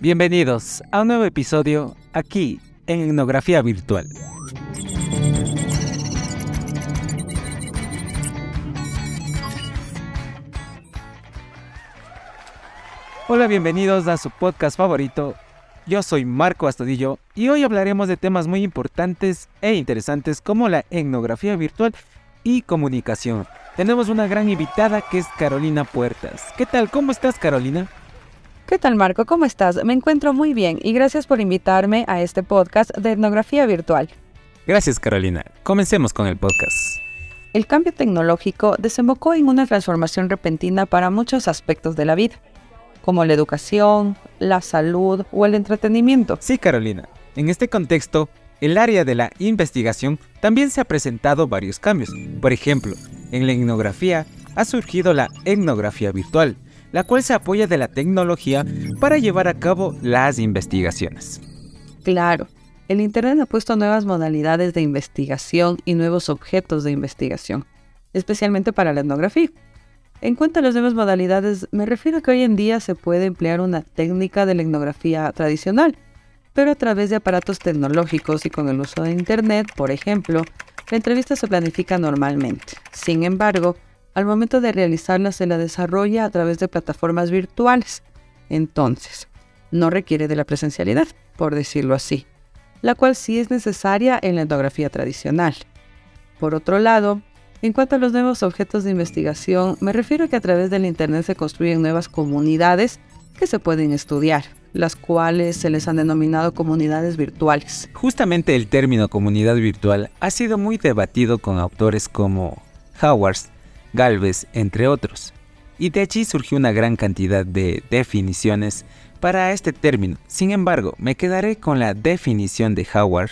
Bienvenidos a un nuevo episodio aquí en Etnografía Virtual. Hola, bienvenidos a su podcast favorito. Yo soy Marco Astudillo y hoy hablaremos de temas muy importantes e interesantes como la etnografía virtual y comunicación. Tenemos una gran invitada que es Carolina Puertas. ¿Qué tal? ¿Cómo estás, Carolina? ¿Qué tal, Marco? ¿Cómo estás? Me encuentro muy bien y gracias por invitarme a este podcast de etnografía virtual. Gracias, Carolina. Comencemos con el podcast. El cambio tecnológico desembocó en una transformación repentina para muchos aspectos de la vida, como la educación, la salud o el entretenimiento. Sí, Carolina. En este contexto, el área de la investigación también se ha presentado varios cambios. Por ejemplo, en la etnografía ha surgido la etnografía virtual, la cual se apoya de la tecnología para llevar a cabo las investigaciones. Claro, el Internet ha puesto nuevas modalidades de investigación y nuevos objetos de investigación, especialmente para la etnografía. En cuanto a las nuevas modalidades, me refiero a que hoy en día se puede emplear una técnica de la etnografía tradicional, pero a través de aparatos tecnológicos y con el uso de Internet, por ejemplo, la entrevista se planifica normalmente. Sin embargo, al momento de realizarla se la desarrolla a través de plataformas virtuales. Entonces, no requiere de la presencialidad, por decirlo así, la cual sí es necesaria en la etnografía tradicional. Por otro lado, en cuanto a los nuevos objetos de investigación, me refiero a que a través del Internet se construyen nuevas comunidades que se pueden estudiar, las cuales se les han denominado comunidades virtuales. Justamente el término comunidad virtual ha sido muy debatido con autores como Howard, Galvez, entre otros. Y de allí surgió una gran cantidad de definiciones para este término. Sin embargo, me quedaré con la definición de Howard,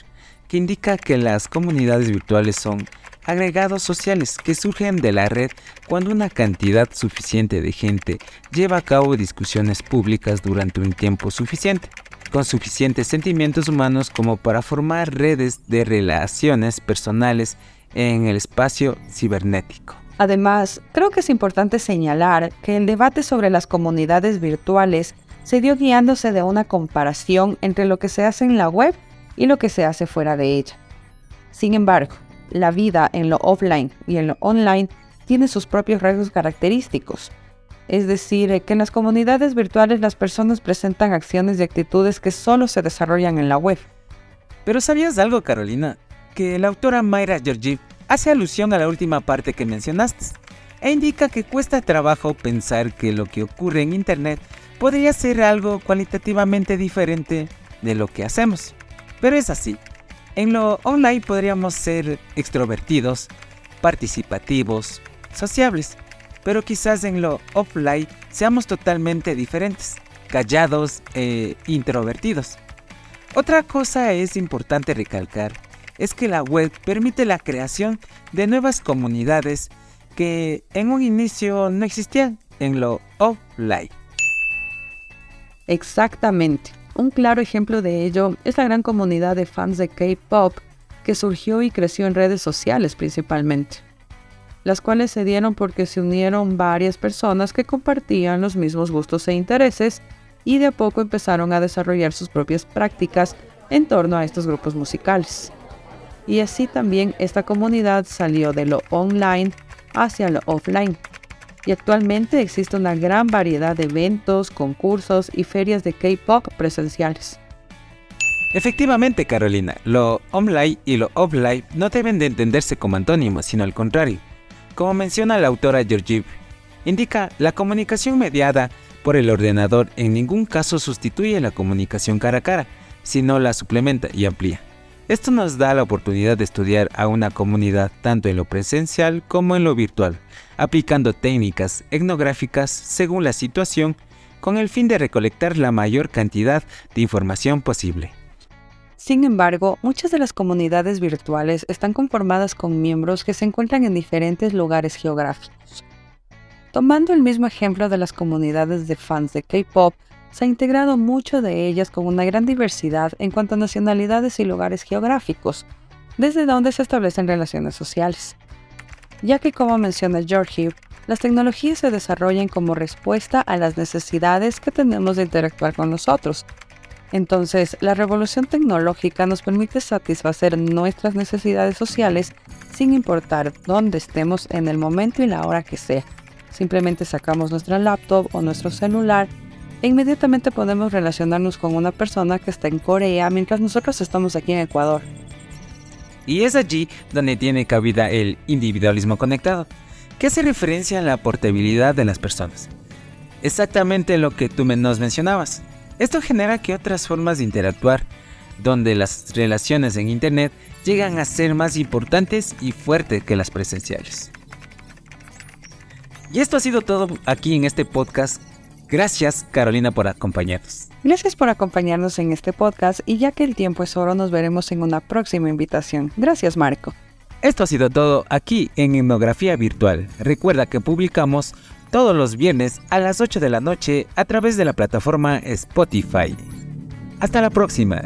que indica que las comunidades virtuales son agregados sociales que surgen de la red cuando una cantidad suficiente de gente lleva a cabo discusiones públicas durante un tiempo suficiente, con suficientes sentimientos humanos como para formar redes de relaciones personales en el espacio cibernético. Además, creo que es importante señalar que el debate sobre las comunidades virtuales se dio guiándose de una comparación entre lo que se hace en la web y lo que se hace fuera de ella. Sin embargo, la vida en lo offline y en lo online tiene sus propios rasgos característicos. Es decir, que en las comunidades virtuales las personas presentan acciones y actitudes que solo se desarrollan en la web. Pero ¿sabías algo, Carolina? Que la autora Mayra Georgiev hace alusión a la última parte que mencionaste e indica que cuesta trabajo pensar que lo que ocurre en Internet podría ser algo cualitativamente diferente de lo que hacemos. Pero es así. En lo online podríamos ser extrovertidos, participativos, sociables, pero quizás en lo offline seamos totalmente diferentes, callados e introvertidos. Otra cosa es importante recalcar es que la web permite la creación de nuevas comunidades que en un inicio no existían en lo offline. Exactamente. Un claro ejemplo de ello es la gran comunidad de fans de K-Pop que surgió y creció en redes sociales principalmente, las cuales se dieron porque se unieron varias personas que compartían los mismos gustos e intereses y de a poco empezaron a desarrollar sus propias prácticas en torno a estos grupos musicales y así también esta comunidad salió de lo online hacia lo offline. Y actualmente existe una gran variedad de eventos, concursos y ferias de K-pop presenciales. Efectivamente, Carolina, lo online y lo offline no deben de entenderse como antónimos, sino al contrario. Como menciona la autora Georgiev, indica la comunicación mediada por el ordenador en ningún caso sustituye la comunicación cara a cara, sino la suplementa y amplía. Esto nos da la oportunidad de estudiar a una comunidad tanto en lo presencial como en lo virtual, aplicando técnicas etnográficas según la situación con el fin de recolectar la mayor cantidad de información posible. Sin embargo, muchas de las comunidades virtuales están conformadas con miembros que se encuentran en diferentes lugares geográficos. Tomando el mismo ejemplo de las comunidades de fans de K-Pop, se ha integrado mucho de ellas con una gran diversidad en cuanto a nacionalidades y lugares geográficos, desde donde se establecen relaciones sociales. Ya que como menciona George Las tecnologías se desarrollan como respuesta a las necesidades que tenemos de interactuar con nosotros. Entonces, la revolución tecnológica nos permite satisfacer nuestras necesidades sociales sin importar dónde estemos en el momento y la hora que sea. Simplemente sacamos nuestra laptop o nuestro celular e inmediatamente podemos relacionarnos con una persona que está en Corea mientras nosotros estamos aquí en Ecuador. Y es allí donde tiene cabida el individualismo conectado, que hace referencia a la portabilidad de las personas. Exactamente lo que tú nos mencionabas. Esto genera que otras formas de interactuar, donde las relaciones en Internet llegan a ser más importantes y fuertes que las presenciales. Y esto ha sido todo aquí en este podcast Gracias Carolina por acompañarnos. Gracias por acompañarnos en este podcast y ya que el tiempo es oro nos veremos en una próxima invitación. Gracias Marco. Esto ha sido todo aquí en Etnografía Virtual. Recuerda que publicamos todos los viernes a las 8 de la noche a través de la plataforma Spotify. Hasta la próxima.